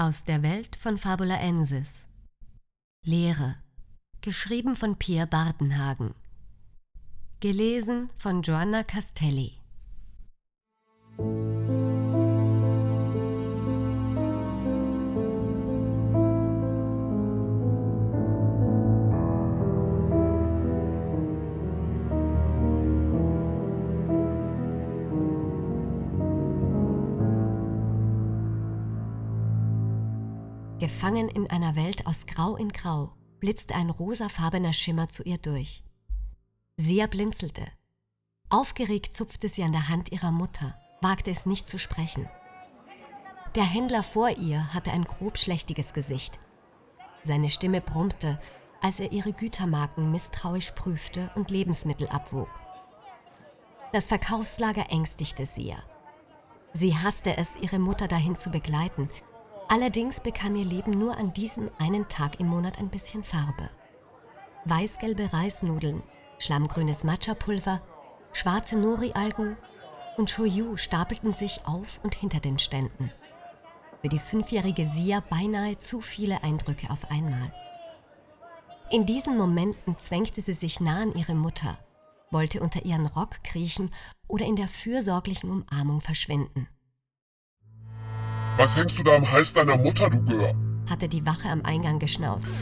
Aus der Welt von Fabulaensis. Lehre. Geschrieben von Pierre Bardenhagen. Gelesen von Joanna Castelli. Gefangen in einer Welt aus Grau in Grau, blitzte ein rosafarbener Schimmer zu ihr durch. Sia blinzelte. Aufgeregt zupfte sie an der Hand ihrer Mutter, wagte es nicht zu sprechen. Der Händler vor ihr hatte ein grobschlächtiges Gesicht. Seine Stimme brummte, als er ihre Gütermarken misstrauisch prüfte und Lebensmittel abwog. Das Verkaufslager ängstigte Sia. Sie hasste es, ihre Mutter dahin zu begleiten, Allerdings bekam ihr Leben nur an diesem einen Tag im Monat ein bisschen Farbe. Weißgelbe Reisnudeln, schlammgrünes Matcha-Pulver, schwarze Nori-Algen und Shoyu stapelten sich auf und hinter den Ständen. Für die fünfjährige Sia beinahe zu viele Eindrücke auf einmal. In diesen Momenten zwängte sie sich nah an ihre Mutter, wollte unter ihren Rock kriechen oder in der fürsorglichen Umarmung verschwinden. Was hängst du da am Hals deiner Mutter, du Gör? hatte die Wache am Eingang geschnauzt.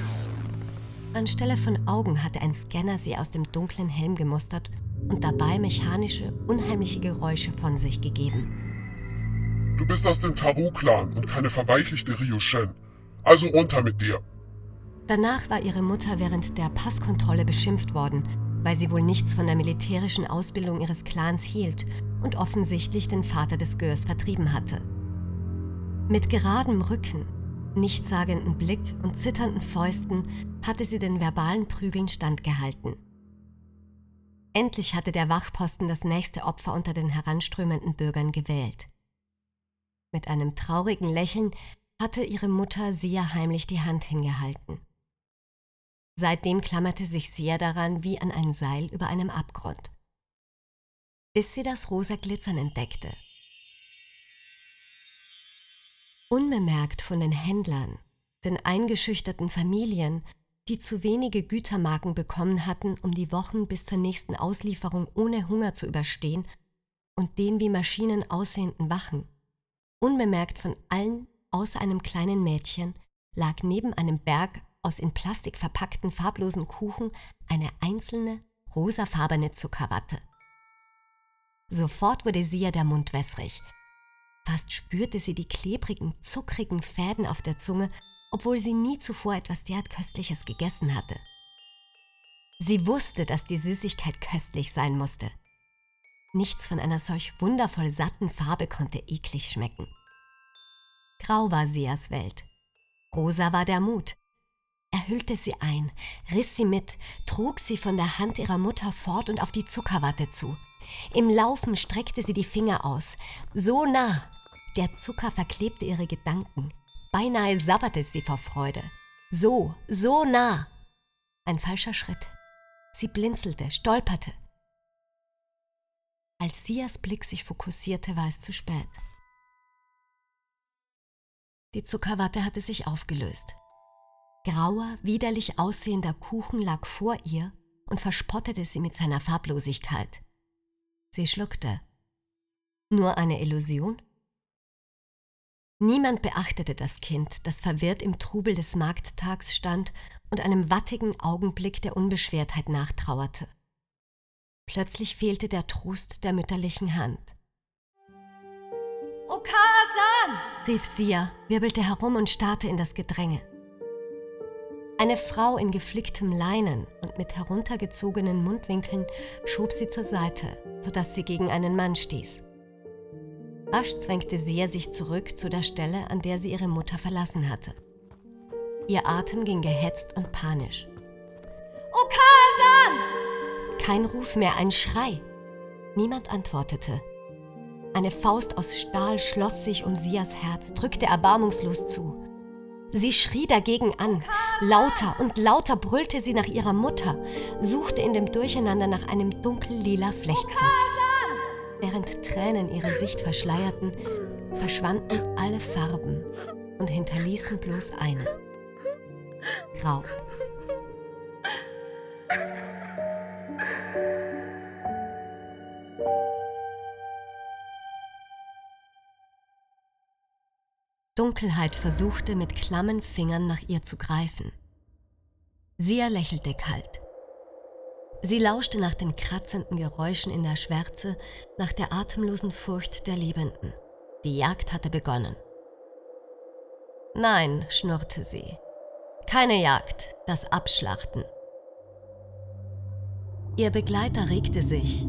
Anstelle von Augen hatte ein Scanner sie aus dem dunklen Helm gemustert und dabei mechanische, unheimliche Geräusche von sich gegeben. Du bist aus dem Taru-Clan und keine verweichlichte Ryushen. Also runter mit dir. Danach war ihre Mutter während der Passkontrolle beschimpft worden, weil sie wohl nichts von der militärischen Ausbildung ihres Clans hielt und offensichtlich den Vater des Görs vertrieben hatte. Mit geradem Rücken, nichtssagenden Blick und zitternden Fäusten hatte sie den verbalen Prügeln standgehalten. Endlich hatte der Wachposten das nächste Opfer unter den heranströmenden Bürgern gewählt. Mit einem traurigen Lächeln hatte ihre Mutter Sia heimlich die Hand hingehalten. Seitdem klammerte sich Sia daran wie an ein Seil über einem Abgrund. Bis sie das rosa Glitzern entdeckte, Unbemerkt von den Händlern, den eingeschüchterten Familien, die zu wenige Gütermarken bekommen hatten, um die Wochen bis zur nächsten Auslieferung ohne Hunger zu überstehen, und den wie Maschinen aussehenden Wachen. Unbemerkt von allen außer einem kleinen Mädchen lag neben einem Berg aus in Plastik verpackten farblosen Kuchen eine einzelne rosafarbene Zuckerwatte. Sofort wurde Sia der Mund wässrig, Fast spürte sie die klebrigen, zuckrigen Fäden auf der Zunge, obwohl sie nie zuvor etwas derart Köstliches gegessen hatte. Sie wusste, dass die Süßigkeit köstlich sein musste. Nichts von einer solch wundervoll satten Farbe konnte eklig schmecken. Grau war Seas Welt. Rosa war der Mut. Er hüllte sie ein, riss sie mit, trug sie von der Hand ihrer Mutter fort und auf die Zuckerwatte zu. Im Laufen streckte sie die Finger aus, so nah, der Zucker verklebte ihre Gedanken. Beinahe sabberte sie vor Freude. So, so nah. Ein falscher Schritt. Sie blinzelte, stolperte. Als Sias Blick sich fokussierte, war es zu spät. Die Zuckerwatte hatte sich aufgelöst. Grauer, widerlich aussehender Kuchen lag vor ihr und verspottete sie mit seiner Farblosigkeit. Sie schluckte. Nur eine Illusion? Niemand beachtete das Kind, das verwirrt im Trubel des Markttags stand und einem wattigen Augenblick der Unbeschwertheit nachtrauerte. Plötzlich fehlte der Trost der mütterlichen Hand. Okara-san! rief Sia, wirbelte herum und starrte in das Gedränge. Eine Frau in geflicktem Leinen und mit heruntergezogenen Mundwinkeln schob sie zur Seite, sodass sie gegen einen Mann stieß. Rasch zwängte Sia sich zurück zu der Stelle, an der sie ihre Mutter verlassen hatte. Ihr Atem ging gehetzt und panisch. Okasan! Kein Ruf mehr, ein Schrei. Niemand antwortete. Eine Faust aus Stahl schloss sich um Sias Herz, drückte erbarmungslos zu. Sie schrie dagegen an. Lauter und lauter brüllte sie nach ihrer Mutter, suchte in dem Durcheinander nach einem dunkellila Flechtzopf. Während Tränen ihre Sicht verschleierten, verschwanden alle Farben und hinterließen bloß eine. Grau. Dunkelheit versuchte mit klammen Fingern nach ihr zu greifen. Sia lächelte kalt. Sie lauschte nach den kratzenden Geräuschen in der Schwärze, nach der atemlosen Furcht der Lebenden. Die Jagd hatte begonnen. Nein, schnurrte sie. Keine Jagd, das Abschlachten. Ihr Begleiter regte sich,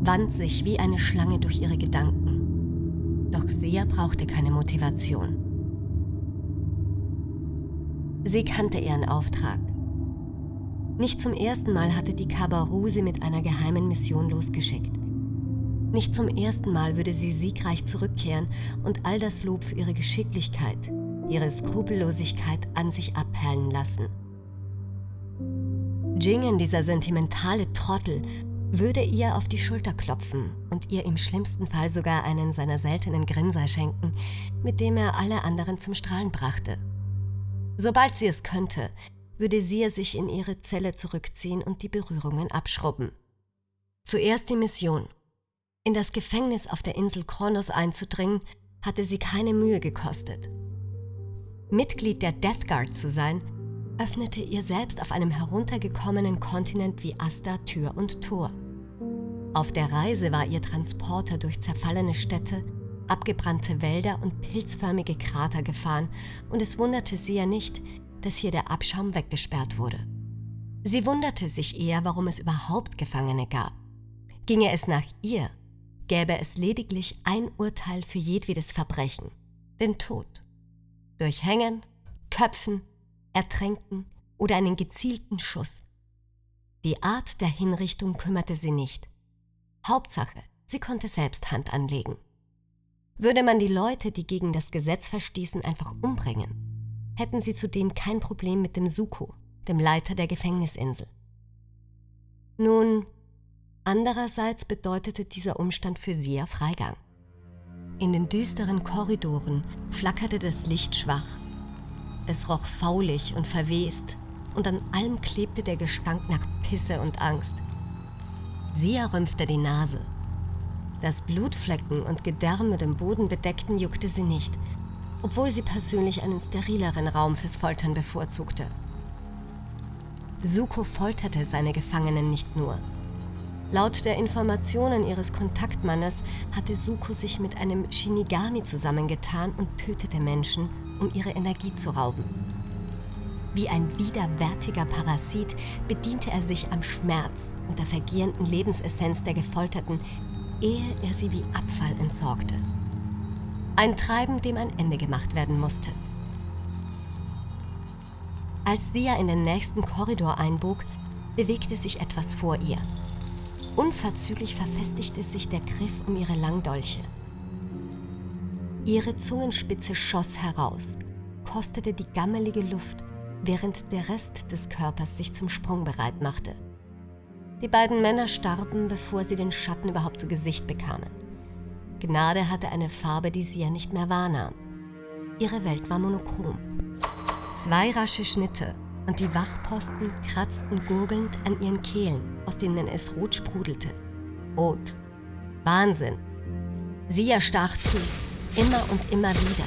wand sich wie eine Schlange durch ihre Gedanken. Doch Sia brauchte keine Motivation. Sie kannte ihren Auftrag. Nicht zum ersten Mal hatte die Kabaru sie mit einer geheimen Mission losgeschickt. Nicht zum ersten Mal würde sie siegreich zurückkehren und all das Lob für ihre Geschicklichkeit, ihre Skrupellosigkeit an sich abperlen lassen. Jingen, dieser sentimentale Trottel, würde ihr auf die Schulter klopfen und ihr im schlimmsten Fall sogar einen seiner seltenen Grinser schenken, mit dem er alle anderen zum Strahlen brachte. Sobald sie es könnte, würde sie sich in ihre Zelle zurückziehen und die Berührungen abschrubben. Zuerst die Mission. In das Gefängnis auf der Insel Kronos einzudringen, hatte sie keine Mühe gekostet. Mitglied der Death Guard zu sein, öffnete ihr selbst auf einem heruntergekommenen Kontinent wie Asta Tür und Tor. Auf der Reise war ihr Transporter durch zerfallene Städte, abgebrannte Wälder und pilzförmige Krater gefahren, und es wunderte sie ja nicht, dass hier der Abschaum weggesperrt wurde. Sie wunderte sich eher, warum es überhaupt Gefangene gab. Ginge es nach ihr, gäbe es lediglich ein Urteil für jedwedes Verbrechen, den Tod. Durch Hängen, Köpfen, Ertränken oder einen gezielten Schuss. Die Art der Hinrichtung kümmerte sie nicht. Hauptsache, sie konnte selbst Hand anlegen. Würde man die Leute, die gegen das Gesetz verstießen, einfach umbringen, hätten sie zudem kein Problem mit dem Suko, dem Leiter der Gefängnisinsel. Nun, andererseits bedeutete dieser Umstand für Sia Freigang. In den düsteren Korridoren flackerte das Licht schwach. Es roch faulig und verwest, und an allem klebte der Gestank nach Pisse und Angst. Sia rümpfte die Nase. Das Blutflecken und Gedärme dem Boden bedeckten juckte sie nicht, obwohl sie persönlich einen sterileren Raum fürs Foltern bevorzugte. Suko folterte seine Gefangenen nicht nur. Laut der Informationen ihres Kontaktmannes hatte Suko sich mit einem Shinigami zusammengetan und tötete Menschen, um ihre Energie zu rauben. Wie ein widerwärtiger Parasit bediente er sich am Schmerz und der vergehenden Lebensessenz der Gefolterten, ehe er sie wie Abfall entsorgte. Ein Treiben, dem ein Ende gemacht werden musste. Als Sia in den nächsten Korridor einbog, bewegte sich etwas vor ihr. Unverzüglich verfestigte sich der Griff um ihre Langdolche. Ihre Zungenspitze schoss heraus, kostete die gammelige Luft, während der Rest des Körpers sich zum Sprung bereit machte. Die beiden Männer starben, bevor sie den Schatten überhaupt zu Gesicht bekamen. Gnade hatte eine Farbe, die sie ja nicht mehr wahrnahm. Ihre Welt war monochrom. Zwei rasche Schnitte und die Wachposten kratzten gurgelnd an ihren Kehlen, aus denen es rot sprudelte. Rot. Wahnsinn. Sie erstach zu, immer und immer wieder,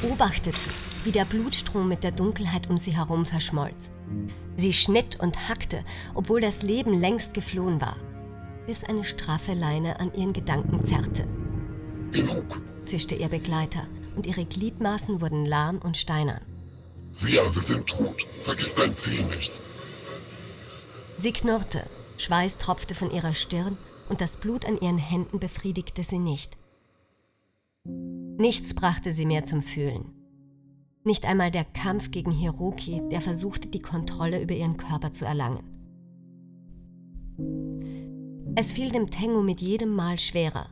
beobachtete, wie der Blutstrom mit der Dunkelheit um sie herum verschmolz. Sie schnitt und hackte, obwohl das Leben längst geflohen war, bis eine straffe Leine an ihren Gedanken zerrte. Genug, zischte ihr Begleiter, und ihre Gliedmaßen wurden lahm und steinern. Sie sind tot. Vergiss dein Ziel nicht. Sie knurrte, Schweiß tropfte von ihrer Stirn und das Blut an ihren Händen befriedigte sie nicht. Nichts brachte sie mehr zum Fühlen. Nicht einmal der Kampf gegen Hiroki, der versuchte, die Kontrolle über ihren Körper zu erlangen. Es fiel dem Tengu mit jedem Mal schwerer,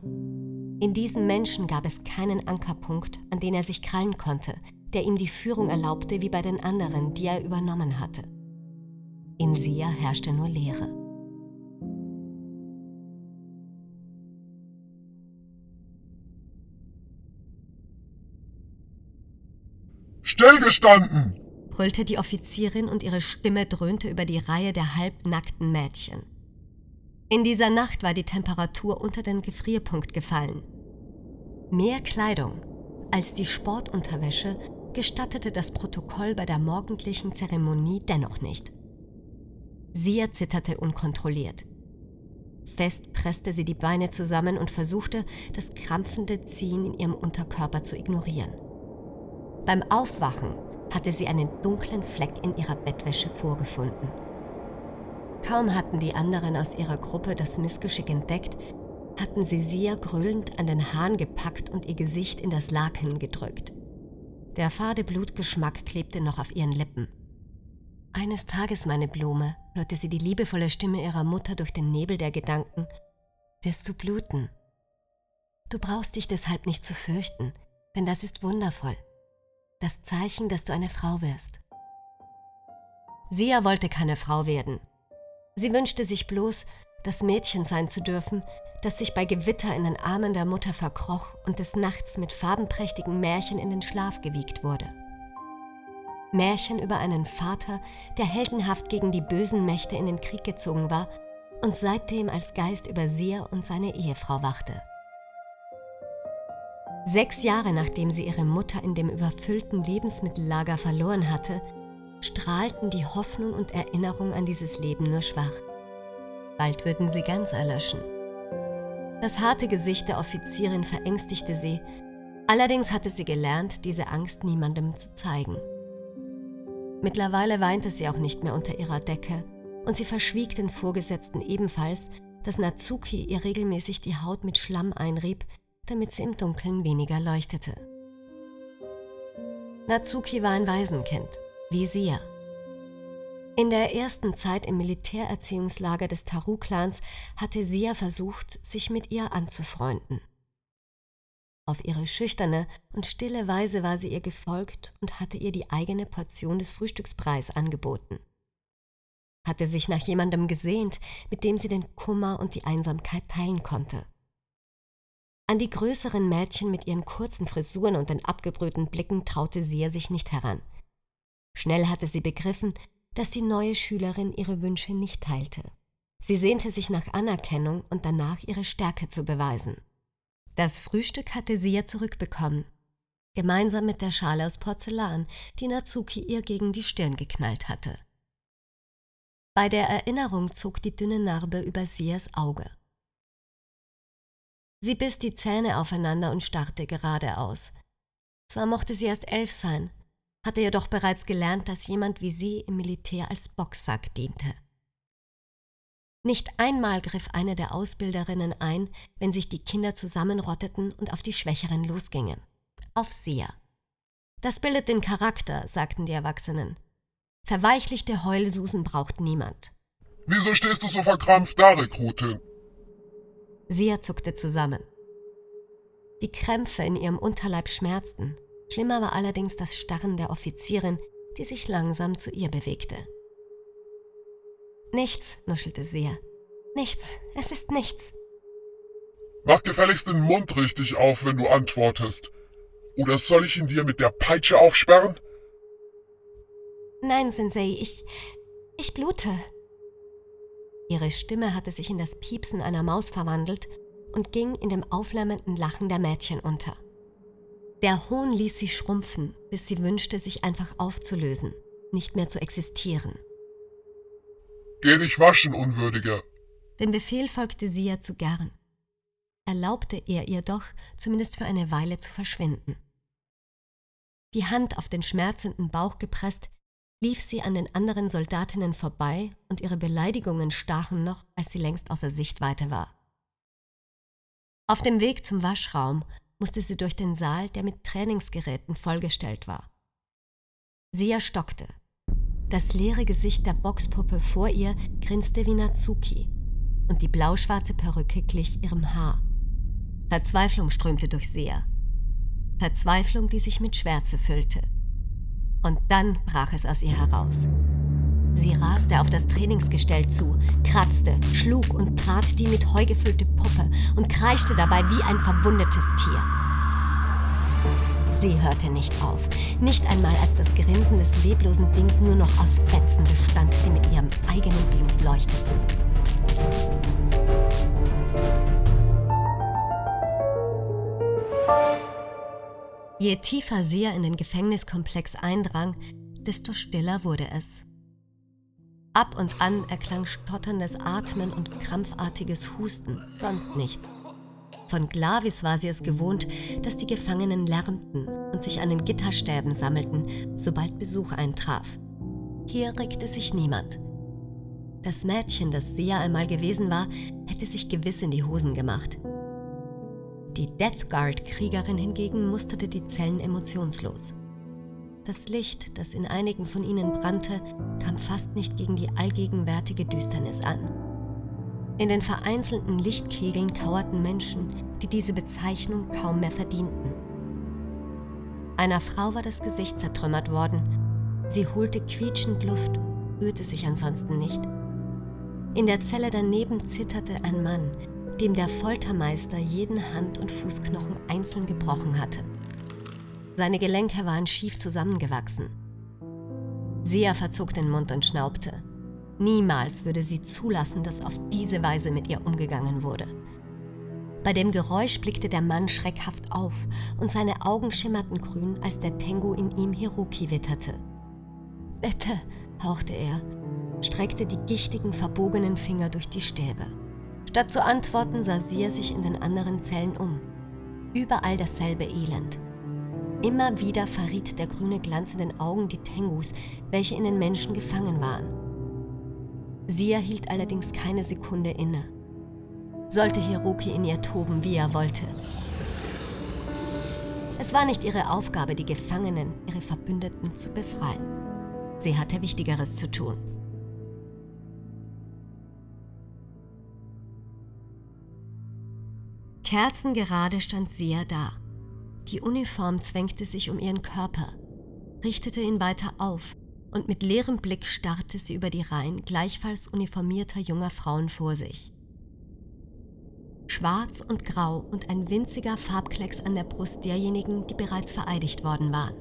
in diesem Menschen gab es keinen Ankerpunkt, an den er sich krallen konnte, der ihm die Führung erlaubte wie bei den anderen, die er übernommen hatte. In Sia herrschte nur Leere. Stillgestanden! brüllte die Offizierin und ihre Stimme dröhnte über die Reihe der halbnackten Mädchen. In dieser Nacht war die Temperatur unter den Gefrierpunkt gefallen. Mehr Kleidung als die Sportunterwäsche gestattete das Protokoll bei der morgendlichen Zeremonie dennoch nicht. Sia zitterte unkontrolliert. Fest presste sie die Beine zusammen und versuchte, das krampfende Ziehen in ihrem Unterkörper zu ignorieren. Beim Aufwachen hatte sie einen dunklen Fleck in ihrer Bettwäsche vorgefunden. Kaum hatten die anderen aus ihrer Gruppe das Missgeschick entdeckt, hatten sie Sia grüllend an den Hahn gepackt und ihr Gesicht in das Laken gedrückt. Der fade Blutgeschmack klebte noch auf ihren Lippen. Eines Tages, meine Blume, hörte sie die liebevolle Stimme ihrer Mutter durch den Nebel der Gedanken, wirst du bluten. Du brauchst dich deshalb nicht zu fürchten, denn das ist wundervoll. Das Zeichen, dass du eine Frau wirst. Sia wollte keine Frau werden, Sie wünschte sich bloß, das Mädchen sein zu dürfen, das sich bei Gewitter in den Armen der Mutter verkroch und des Nachts mit farbenprächtigen Märchen in den Schlaf gewiegt wurde. Märchen über einen Vater, der heldenhaft gegen die bösen Mächte in den Krieg gezogen war und seitdem als Geist über sie und seine Ehefrau wachte. Sechs Jahre nachdem sie ihre Mutter in dem überfüllten Lebensmittellager verloren hatte, strahlten die Hoffnung und Erinnerung an dieses Leben nur schwach. Bald würden sie ganz erlöschen. Das harte Gesicht der Offizierin verängstigte sie, allerdings hatte sie gelernt, diese Angst niemandem zu zeigen. Mittlerweile weinte sie auch nicht mehr unter ihrer Decke und sie verschwieg den Vorgesetzten ebenfalls, dass Natsuki ihr regelmäßig die Haut mit Schlamm einrieb, damit sie im Dunkeln weniger leuchtete. Natsuki war ein Waisenkind Sia. In der ersten Zeit im Militärerziehungslager des Taru-Clans hatte Sia versucht, sich mit ihr anzufreunden. Auf ihre schüchterne und stille Weise war sie ihr gefolgt und hatte ihr die eigene Portion des Frühstückspreis angeboten. Hatte sich nach jemandem gesehnt, mit dem sie den Kummer und die Einsamkeit teilen konnte. An die größeren Mädchen mit ihren kurzen Frisuren und den abgebrühten Blicken traute Sia sich nicht heran. Schnell hatte sie begriffen, dass die neue Schülerin ihre Wünsche nicht teilte. Sie sehnte sich nach Anerkennung und danach ihre Stärke zu beweisen. Das Frühstück hatte sie ja zurückbekommen, gemeinsam mit der Schale aus Porzellan, die Natsuki ihr gegen die Stirn geknallt hatte. Bei der Erinnerung zog die dünne Narbe über Sias Auge. Sie biss die Zähne aufeinander und starrte geradeaus. Zwar mochte sie erst elf sein, hatte jedoch bereits gelernt, dass jemand wie sie im Militär als Boxsack diente. Nicht einmal griff eine der Ausbilderinnen ein, wenn sich die Kinder zusammenrotteten und auf die Schwächeren losgingen. Auf Sia. Das bildet den Charakter, sagten die Erwachsenen. Verweichlichte Heulsusen braucht niemand. Wieso stehst du so verkrampft da, Rekrutin? Sia zuckte zusammen. Die Krämpfe in ihrem Unterleib schmerzten, Schlimmer war allerdings das Starren der Offizierin, die sich langsam zu ihr bewegte. Nichts, nuschelte sie. Nichts, es ist nichts. Mach gefälligst den Mund richtig auf, wenn du antwortest. Oder soll ich ihn dir mit der Peitsche aufsperren? Nein, Sensei, ich. ich blute. Ihre Stimme hatte sich in das Piepsen einer Maus verwandelt und ging in dem auflärmenden Lachen der Mädchen unter. Der Hohn ließ sie schrumpfen, bis sie wünschte, sich einfach aufzulösen, nicht mehr zu existieren. Geh dich waschen, Unwürdiger. Dem Befehl folgte sie ja zu gern. Erlaubte er ihr doch, zumindest für eine Weile zu verschwinden. Die Hand auf den schmerzenden Bauch gepresst, lief sie an den anderen Soldatinnen vorbei und ihre Beleidigungen stachen noch, als sie längst außer Sichtweite war. Auf dem Weg zum Waschraum musste sie durch den Saal, der mit Trainingsgeräten vollgestellt war. Sie erstockte. Das leere Gesicht der Boxpuppe vor ihr grinste wie Natsuki und die blauschwarze Perücke glich ihrem Haar. Verzweiflung strömte durch Sea. Verzweiflung, die sich mit Schwärze füllte. Und dann brach es aus ihr heraus. Sie raste auf das Trainingsgestell zu, kratzte, schlug und trat die mit Heu gefüllte Puppe und kreischte dabei wie ein verwundetes Tier. Sie hörte nicht auf, nicht einmal als das Grinsen des leblosen Dings nur noch aus Fetzen bestand, die mit ihrem eigenen Blut leuchteten. Je tiefer Sia in den Gefängniskomplex eindrang, desto stiller wurde es. Ab und an erklang stotterndes Atmen und krampfartiges Husten, sonst nichts. Von Glavis war sie es gewohnt, dass die Gefangenen lärmten und sich an den Gitterstäben sammelten, sobald Besuch eintraf. Hier regte sich niemand. Das Mädchen, das Sia einmal gewesen war, hätte sich gewiss in die Hosen gemacht. Die Death Guard-Kriegerin hingegen musterte die Zellen emotionslos. Das Licht, das in einigen von ihnen brannte, kam fast nicht gegen die allgegenwärtige Düsternis an. In den vereinzelten Lichtkegeln kauerten Menschen, die diese Bezeichnung kaum mehr verdienten. Einer Frau war das Gesicht zertrümmert worden. Sie holte quietschend Luft, rührte sich ansonsten nicht. In der Zelle daneben zitterte ein Mann, dem der Foltermeister jeden Hand- und Fußknochen einzeln gebrochen hatte. Seine Gelenke waren schief zusammengewachsen. Sia verzog den Mund und schnaubte. Niemals würde sie zulassen, dass auf diese Weise mit ihr umgegangen wurde. Bei dem Geräusch blickte der Mann schreckhaft auf und seine Augen schimmerten grün, als der Tengu in ihm Hiroki witterte. Bitte, hauchte er, streckte die gichtigen, verbogenen Finger durch die Stäbe. Statt zu antworten, sah Sia sich in den anderen Zellen um. Überall dasselbe Elend. Immer wieder verriet der grüne Glanz in den Augen die Tengus, welche in den Menschen gefangen waren. Sia hielt allerdings keine Sekunde inne. Sollte Hiroki in ihr toben, wie er wollte. Es war nicht ihre Aufgabe, die Gefangenen, ihre Verbündeten zu befreien. Sie hatte Wichtigeres zu tun. Kerzengerade stand Sia da. Die Uniform zwängte sich um ihren Körper, richtete ihn weiter auf und mit leerem Blick starrte sie über die Reihen gleichfalls uniformierter junger Frauen vor sich. Schwarz und Grau und ein winziger Farbklecks an der Brust derjenigen, die bereits vereidigt worden waren.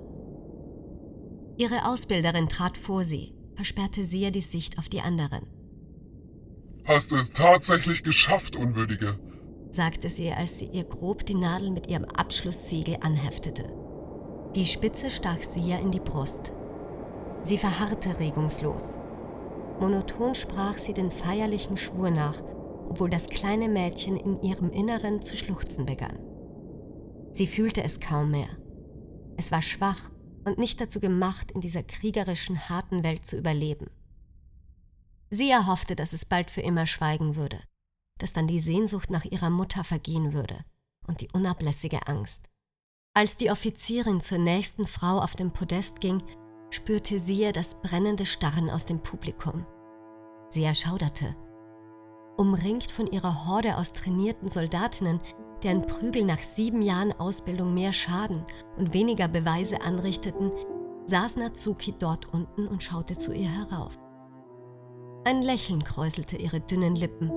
Ihre Ausbilderin trat vor sie, versperrte sehr die Sicht auf die anderen. Hast du es tatsächlich geschafft, Unwürdige? Sagte sie, als sie ihr grob die Nadel mit ihrem Abschlusssiegel anheftete. Die Spitze stach Sia in die Brust. Sie verharrte regungslos. Monoton sprach sie den feierlichen Schwur nach, obwohl das kleine Mädchen in ihrem Inneren zu schluchzen begann. Sie fühlte es kaum mehr. Es war schwach und nicht dazu gemacht, in dieser kriegerischen, harten Welt zu überleben. Sie erhoffte, dass es bald für immer schweigen würde dass dann die Sehnsucht nach ihrer Mutter vergehen würde und die unablässige Angst. Als die Offizierin zur nächsten Frau auf dem Podest ging, spürte sie das brennende Starren aus dem Publikum. Sie erschauderte. Umringt von ihrer Horde aus trainierten Soldatinnen, deren Prügel nach sieben Jahren Ausbildung mehr Schaden und weniger Beweise anrichteten, saß Natsuki dort unten und schaute zu ihr herauf. Ein Lächeln kräuselte ihre dünnen Lippen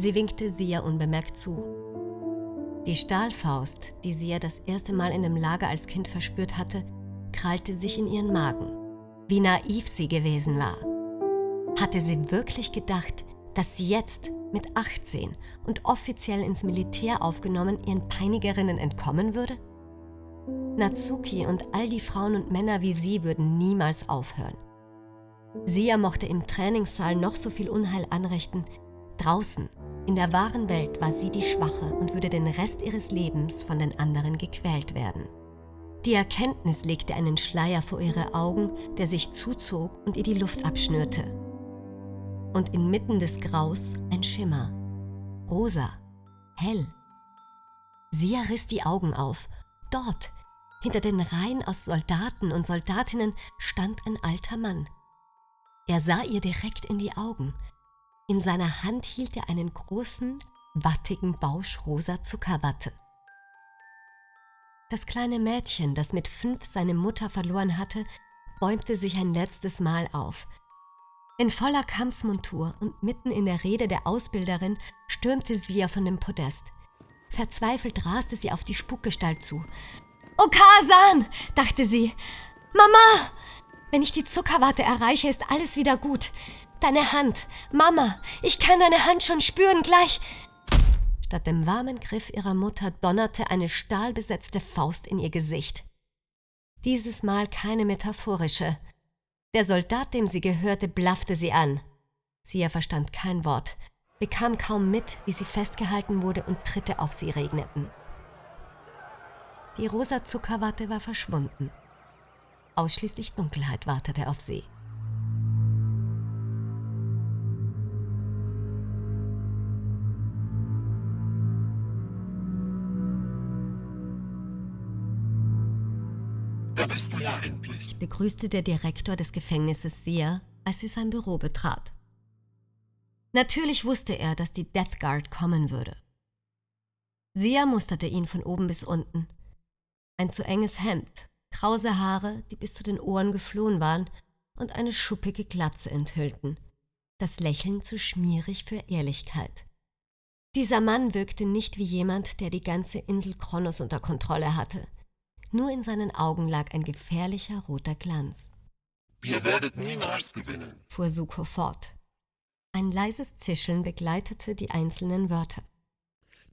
Sie winkte Sia unbemerkt zu. Die Stahlfaust, die Sia das erste Mal in dem Lager als Kind verspürt hatte, krallte sich in ihren Magen. Wie naiv sie gewesen war. Hatte sie wirklich gedacht, dass sie jetzt mit 18 und offiziell ins Militär aufgenommen ihren Peinigerinnen entkommen würde? Natsuki und all die Frauen und Männer wie sie würden niemals aufhören. Sia mochte im Trainingssaal noch so viel Unheil anrichten, draußen in der wahren Welt war sie die Schwache und würde den Rest ihres Lebens von den anderen gequält werden. Die Erkenntnis legte einen Schleier vor ihre Augen, der sich zuzog und ihr die Luft abschnürte. Und inmitten des Graus ein Schimmer. Rosa, hell. Sia riss die Augen auf. Dort, hinter den Reihen aus Soldaten und Soldatinnen, stand ein alter Mann. Er sah ihr direkt in die Augen, in seiner Hand hielt er einen großen, wattigen Bausch rosa Zuckerwatte. Das kleine Mädchen, das mit fünf seine Mutter verloren hatte, bäumte sich ein letztes Mal auf. In voller Kampfmontur und mitten in der Rede der Ausbilderin stürmte sie von dem Podest. Verzweifelt raste sie auf die Spukgestalt zu. Oh, Kasan, dachte sie. Mama! Wenn ich die Zuckerwatte erreiche, ist alles wieder gut. Deine Hand. Mama, ich kann deine Hand schon spüren gleich. Statt dem warmen Griff ihrer Mutter donnerte eine stahlbesetzte Faust in ihr Gesicht. Dieses Mal keine metaphorische. Der Soldat, dem sie gehörte, blaffte sie an. Sie verstand kein Wort, bekam kaum mit, wie sie festgehalten wurde und Tritte auf sie regneten. Die rosa Zuckerwatte war verschwunden. Ausschließlich Dunkelheit wartete auf sie. Da bist du ja endlich. begrüßte der Direktor des Gefängnisses Sia, als sie sein Büro betrat. Natürlich wusste er, dass die Death Guard kommen würde. Sia musterte ihn von oben bis unten. Ein zu enges Hemd, krause Haare, die bis zu den Ohren geflohen waren und eine schuppige Glatze enthüllten. Das Lächeln zu schmierig für Ehrlichkeit. Dieser Mann wirkte nicht wie jemand, der die ganze Insel Kronos unter Kontrolle hatte – nur in seinen Augen lag ein gefährlicher roter Glanz. Ihr werdet niemals gewinnen, fuhr Suko fort. Ein leises Zischeln begleitete die einzelnen Wörter.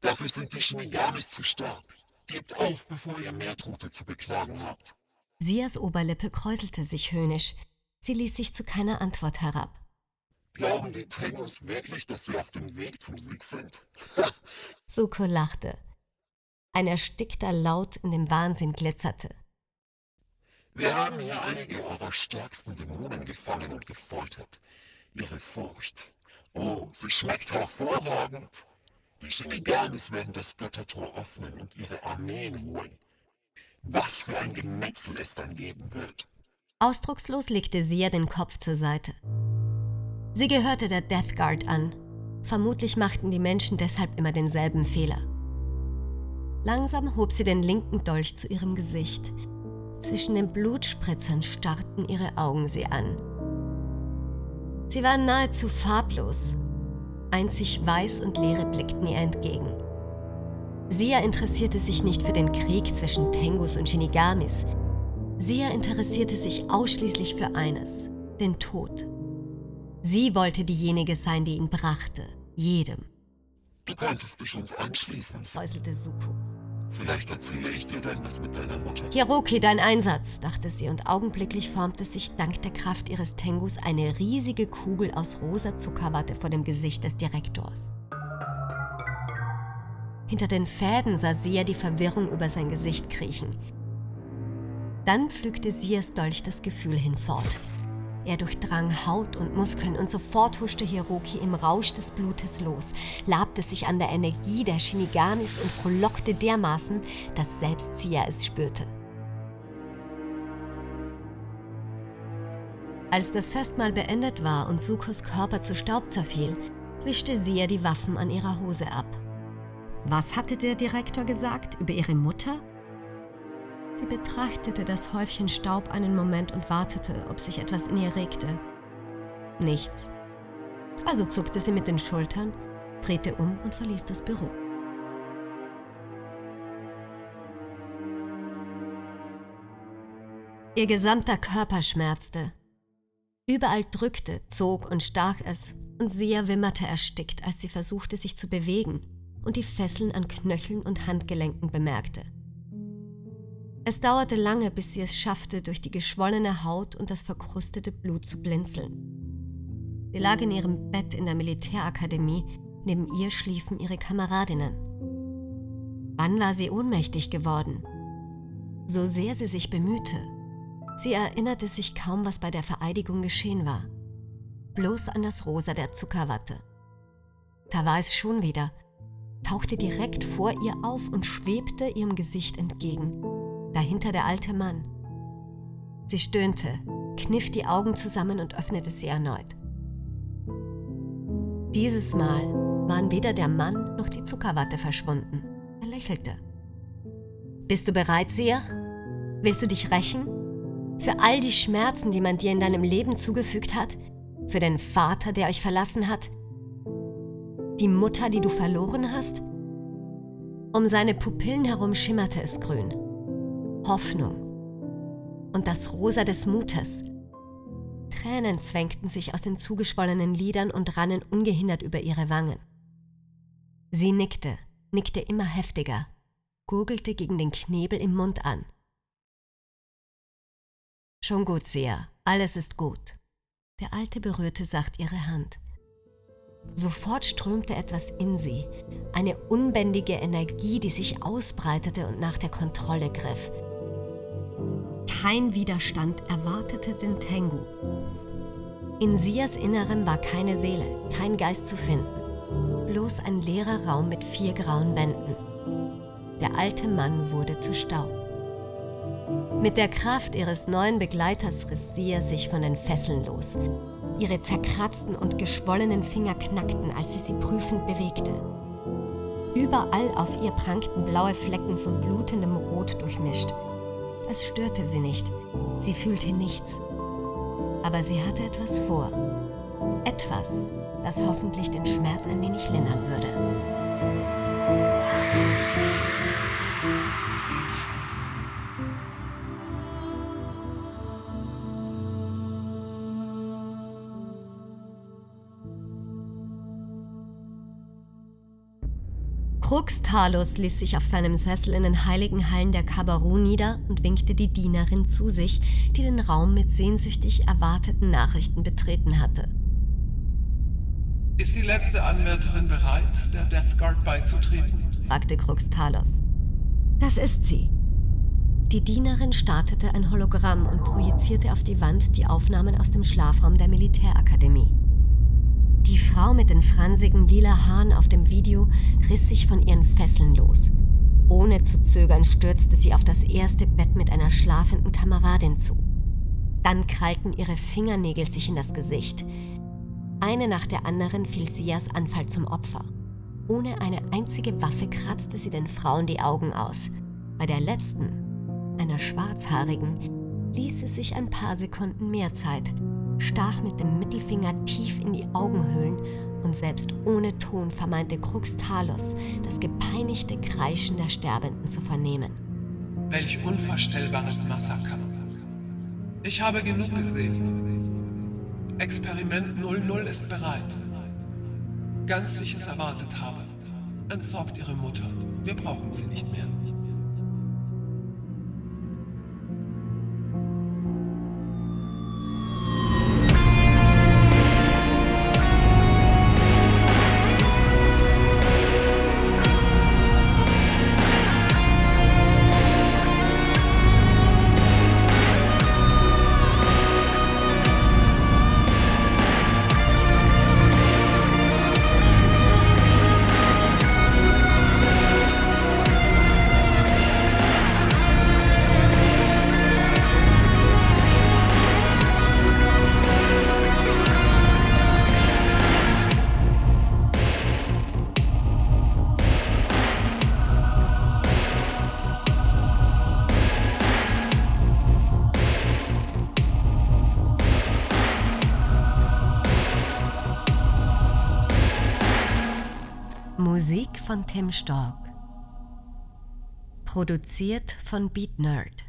Dafür sind die Shinigamis zu stark. Gebt auf, bevor ihr mehr Tote zu beklagen habt. Sias Oberlippe kräuselte sich höhnisch. Sie ließ sich zu keiner Antwort herab. Glauben die Tengus wirklich, dass sie auf dem Weg zum Sieg sind? Suko lachte. Ein erstickter Laut in dem Wahnsinn glitzerte. Wir haben hier einige eurer stärksten Dämonen gefangen und gefoltert. Ihre Furcht. Oh, sie schmeckt hervorragend. Die Shinigamis werden das Göttertor öffnen und ihre Armeen holen. Was für ein Gemetzel es dann geben wird. Ausdruckslos legte Sia den Kopf zur Seite. Sie gehörte der Death Guard an. Vermutlich machten die Menschen deshalb immer denselben Fehler. Langsam hob sie den linken Dolch zu ihrem Gesicht. Zwischen den Blutspritzern starrten ihre Augen sie an. Sie waren nahezu farblos. Einzig weiß und leere blickten ihr entgegen. Sia interessierte sich nicht für den Krieg zwischen Tengus und Shinigamis. Sia interessierte sich ausschließlich für eines, den Tod. Sie wollte diejenige sein, die ihn brachte, jedem. Du könntest dich uns anschließen, säuselte Suko. Vielleicht erzähle ich dir dann was mit deiner Mutter. Hiroki, dein Einsatz, dachte sie, und augenblicklich formte sich dank der Kraft ihres Tengus eine riesige Kugel aus rosa Zuckerwatte vor dem Gesicht des Direktors. Hinter den Fäden sah Sia die Verwirrung über sein Gesicht kriechen. Dann pflügte Sias Dolch das Gefühl hinfort. Er durchdrang Haut und Muskeln und sofort huschte Hiroki im Rausch des Blutes los, labte sich an der Energie der Shinigamis und frohlockte dermaßen, dass selbst Sia es spürte. Als das Festmahl beendet war und Sukos Körper zu Staub zerfiel, wischte Sia die Waffen an ihrer Hose ab. Was hatte der Direktor gesagt über ihre Mutter? Sie betrachtete das Häufchen Staub einen Moment und wartete, ob sich etwas in ihr regte. Nichts. Also zuckte sie mit den Schultern, drehte um und verließ das Büro. Ihr gesamter Körper schmerzte. Überall drückte, zog und stach es, und Sia wimmerte erstickt, als sie versuchte, sich zu bewegen und die Fesseln an Knöcheln und Handgelenken bemerkte. Es dauerte lange, bis sie es schaffte, durch die geschwollene Haut und das verkrustete Blut zu blinzeln. Sie lag in ihrem Bett in der Militärakademie, neben ihr schliefen ihre Kameradinnen. Wann war sie ohnmächtig geworden? So sehr sie sich bemühte. Sie erinnerte sich kaum, was bei der Vereidigung geschehen war. Bloß an das Rosa der Zuckerwatte. Da war es schon wieder, tauchte direkt vor ihr auf und schwebte ihrem Gesicht entgegen dahinter der alte Mann. Sie stöhnte, kniff die Augen zusammen und öffnete sie erneut. Dieses Mal waren weder der Mann noch die Zuckerwatte verschwunden. Er lächelte. Bist du bereit, Sia? Willst du dich rächen? Für all die Schmerzen, die man dir in deinem Leben zugefügt hat? Für den Vater, der euch verlassen hat? Die Mutter, die du verloren hast? Um seine Pupillen herum schimmerte es grün. Hoffnung und das Rosa des Mutes. Tränen zwängten sich aus den zugeschwollenen Lidern und rannen ungehindert über ihre Wangen. Sie nickte, nickte immer heftiger, gurgelte gegen den Knebel im Mund an. Schon gut, Sia, alles ist gut. Der Alte berührte sacht ihre Hand. Sofort strömte etwas in sie, eine unbändige Energie, die sich ausbreitete und nach der Kontrolle griff. Kein Widerstand erwartete den Tengu. In Sias Innerem war keine Seele, kein Geist zu finden, bloß ein leerer Raum mit vier grauen Wänden. Der alte Mann wurde zu Staub. Mit der Kraft ihres neuen Begleiters riss Sia sich von den Fesseln los. Ihre zerkratzten und geschwollenen Finger knackten, als sie sie prüfend bewegte. Überall auf ihr prangten blaue Flecken von blutendem Rot durchmischt. Es störte sie nicht. Sie fühlte nichts. Aber sie hatte etwas vor. Etwas, das hoffentlich den Schmerz ein wenig lindern Talus ließ sich auf seinem Sessel in den heiligen Hallen der Kabaru nieder und winkte die Dienerin zu sich, die den Raum mit sehnsüchtig erwarteten Nachrichten betreten hatte. Ist die letzte Anwärterin bereit, der Death Guard beizutreten? fragte Krux Talos. Das ist sie. Die Dienerin startete ein Hologramm und projizierte auf die Wand die Aufnahmen aus dem Schlafraum der Militärakademie. Die Frau mit den fransigen lila Haaren auf dem Video riss sich von ihren Fesseln los. Ohne zu zögern stürzte sie auf das erste Bett mit einer schlafenden Kameradin zu. Dann krallten ihre Fingernägel sich in das Gesicht. Eine nach der anderen fiel Sias Anfall zum Opfer. Ohne eine einzige Waffe kratzte sie den Frauen die Augen aus. Bei der letzten, einer schwarzhaarigen, ließ es sich ein paar Sekunden mehr Zeit, stach mit dem Mittelfinger tief in die Augenhöhlen und selbst ohne Ton vermeinte Krux Talos, das gepeinigte Kreischen der Sterbenden zu vernehmen. Welch unvorstellbares Massaker. Ich habe genug gesehen. Experiment 00 ist bereit. Ganz wie ich es erwartet habe. Entsorgt Ihre Mutter. Wir brauchen sie nicht mehr. Stork. Produziert von Beat Nerd.